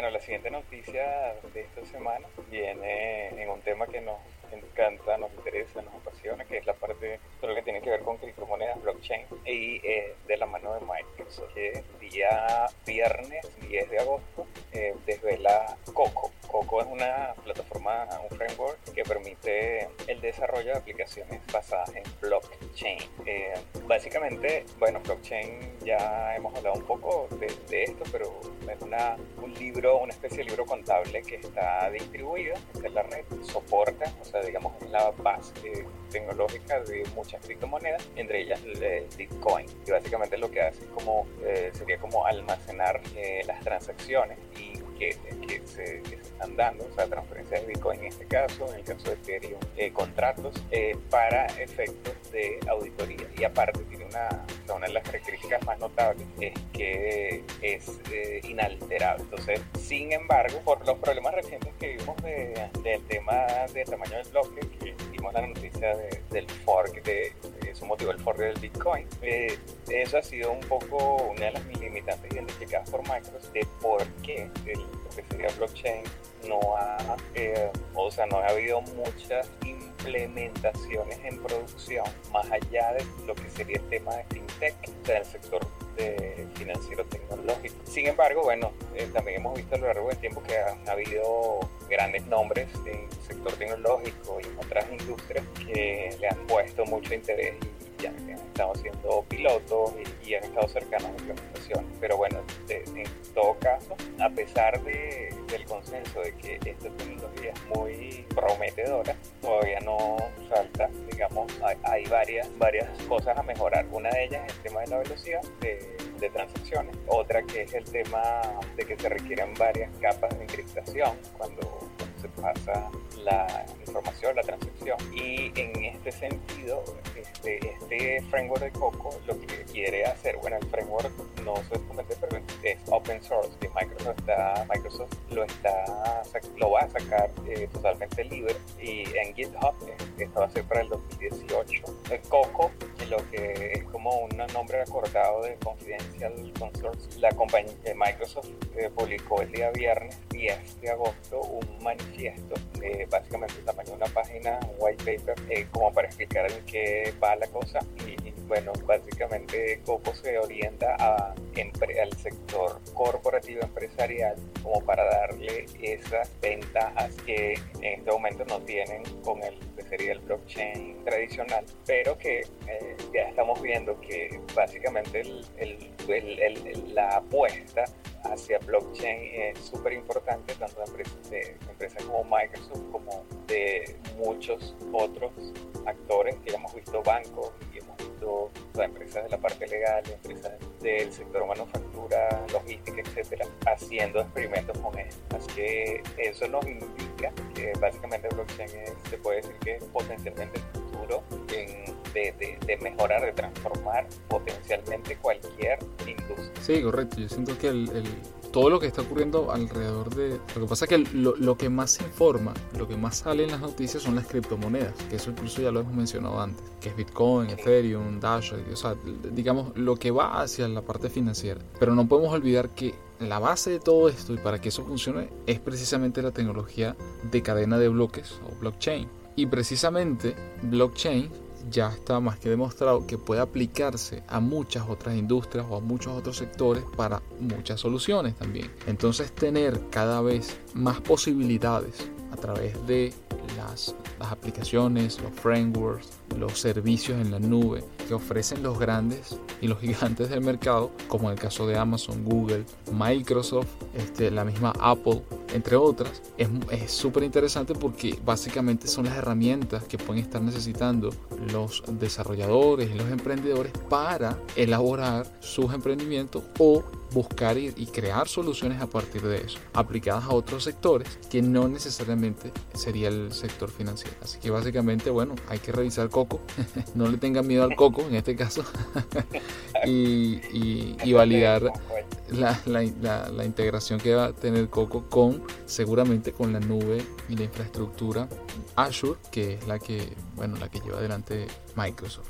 bueno, la siguiente noticia de esta semana viene en un tema que nos encanta, nos interesa, nos apasiona, que es la parte de lo que tiene que ver con criptomonedas, blockchain, y eh, de la mano de Microsoft, que día viernes 10 de agosto eh, desvela Coco. Coco es una plataforma, un framework que permite el desarrollo de aplicaciones basadas en blockchain. Eh, básicamente, bueno, blockchain ya hemos hablado un poco de, de esto, pero es una, un libro, una especie de libro contable que está distribuido en la red, soporta, o sea, digamos, es la base tecnológica de muchas criptomonedas, entre ellas el Bitcoin. Y básicamente lo que hace es como, eh, sería como almacenar eh, las transacciones y que, que, se, están dando, o sea, transferencias de Bitcoin en este caso, en el caso de Ethereum, eh, contratos para efectos de auditoría. Y aparte tiene una, una de las características más notables es que es inalterable. Entonces, sin embargo, por los problemas recientes que vimos del tema del tamaño del bloque, que vimos la noticia del fork, de, eso motivó el fork del Bitcoin, eh, eso ha sido un poco una de las limitantes identificadas por Microsoft de por qué el, lo que sería blockchain no ha, eh, o sea, no ha habido muchas implementaciones en producción más allá de lo que sería el tema de fintech, o sea, el sector de financiero tecnológico. Sin embargo, bueno, eh, también hemos visto a lo largo del tiempo que han habido grandes nombres en el sector tecnológico y en otras industrias que le han puesto mucho interés y ya han estado haciendo pilotos y, han estado cercanos a la implementación. Pero bueno, en todo caso, a pesar de, del consenso de que esta tecnología es muy prometedora, todavía no hay varias, cosas a mejorar. Una de ellas es el tema de la velocidad de, de transacciones, otra que es el tema de que se requieren varias capas de encriptación cuando se pasa la información, la transacción. Y en este sentido, este, este framework de Coco lo que quiere hacer, bueno, el framework no solamente es open source, que Microsoft, está, Microsoft lo, está, lo va a sacar eh, totalmente libre y en GitHub, eh, esto va a ser para el 2018. El Coco, lo que es como un nombre acordado de Confidential Consortium, la compañía de Microsoft eh, publicó el día viernes 10 de agosto un manifiesto eh, básicamente el tamaño de una página, un white paper, eh, como para explicar en qué va la cosa. Y, bueno, básicamente Coco se orienta al sector corporativo empresarial como para darle esas ventajas que en este momento no tienen con el que sería el blockchain tradicional, pero que eh, ya estamos viendo que básicamente la apuesta hacia blockchain es súper importante, tanto de empresas, de empresas como Microsoft como de muchos otros actores que hemos visto bancos y hemos visto empresas de la parte legal, empresas del sector manufactura, logística, etcétera, haciendo experimentos con esto. Así que eso nos indica que básicamente blockchain se puede decir que es potencialmente el futuro en de, de, mejorar, de transformar potencialmente cualquier industria. Sí, correcto. Yo siento que el, todo lo que está ocurriendo alrededor de... Lo que pasa es que lo, lo, que más se informa, lo que más sale en las noticias son las criptomonedas, que eso incluso ya lo hemos mencionado antes, que es Bitcoin, Ethereum, Dash, o sea, digamos, lo que va hacia la parte financiera. Pero no podemos olvidar que la base de todo esto y para que eso funcione es precisamente la tecnología de cadena de bloques o blockchain. Y precisamente blockchain ya está más que demostrado que puede aplicarse a muchas otras industrias o a muchos otros sectores para muchas soluciones también. Entonces tener cada vez más posibilidades a través de las, aplicaciones, los frameworks, los servicios en la nube que ofrecen los grandes y los gigantes del mercado, como en el caso de Amazon, Google, Microsoft, este, la misma Apple, entre otras, es súper interesante porque básicamente son las herramientas que pueden estar necesitando los desarrolladores y los emprendedores para elaborar sus emprendimientos o buscar y, crear soluciones a partir de eso, aplicadas a otros sectores que no necesariamente sería el sector financiero. Así que básicamente, bueno, hay que revisar Coco, no le tengan miedo al Coco en este caso, y, validar la, la, la, integración que va a tener Coco con seguramente con la nube y la infraestructura Azure, que es la que, bueno, la que lleva adelante Microsoft.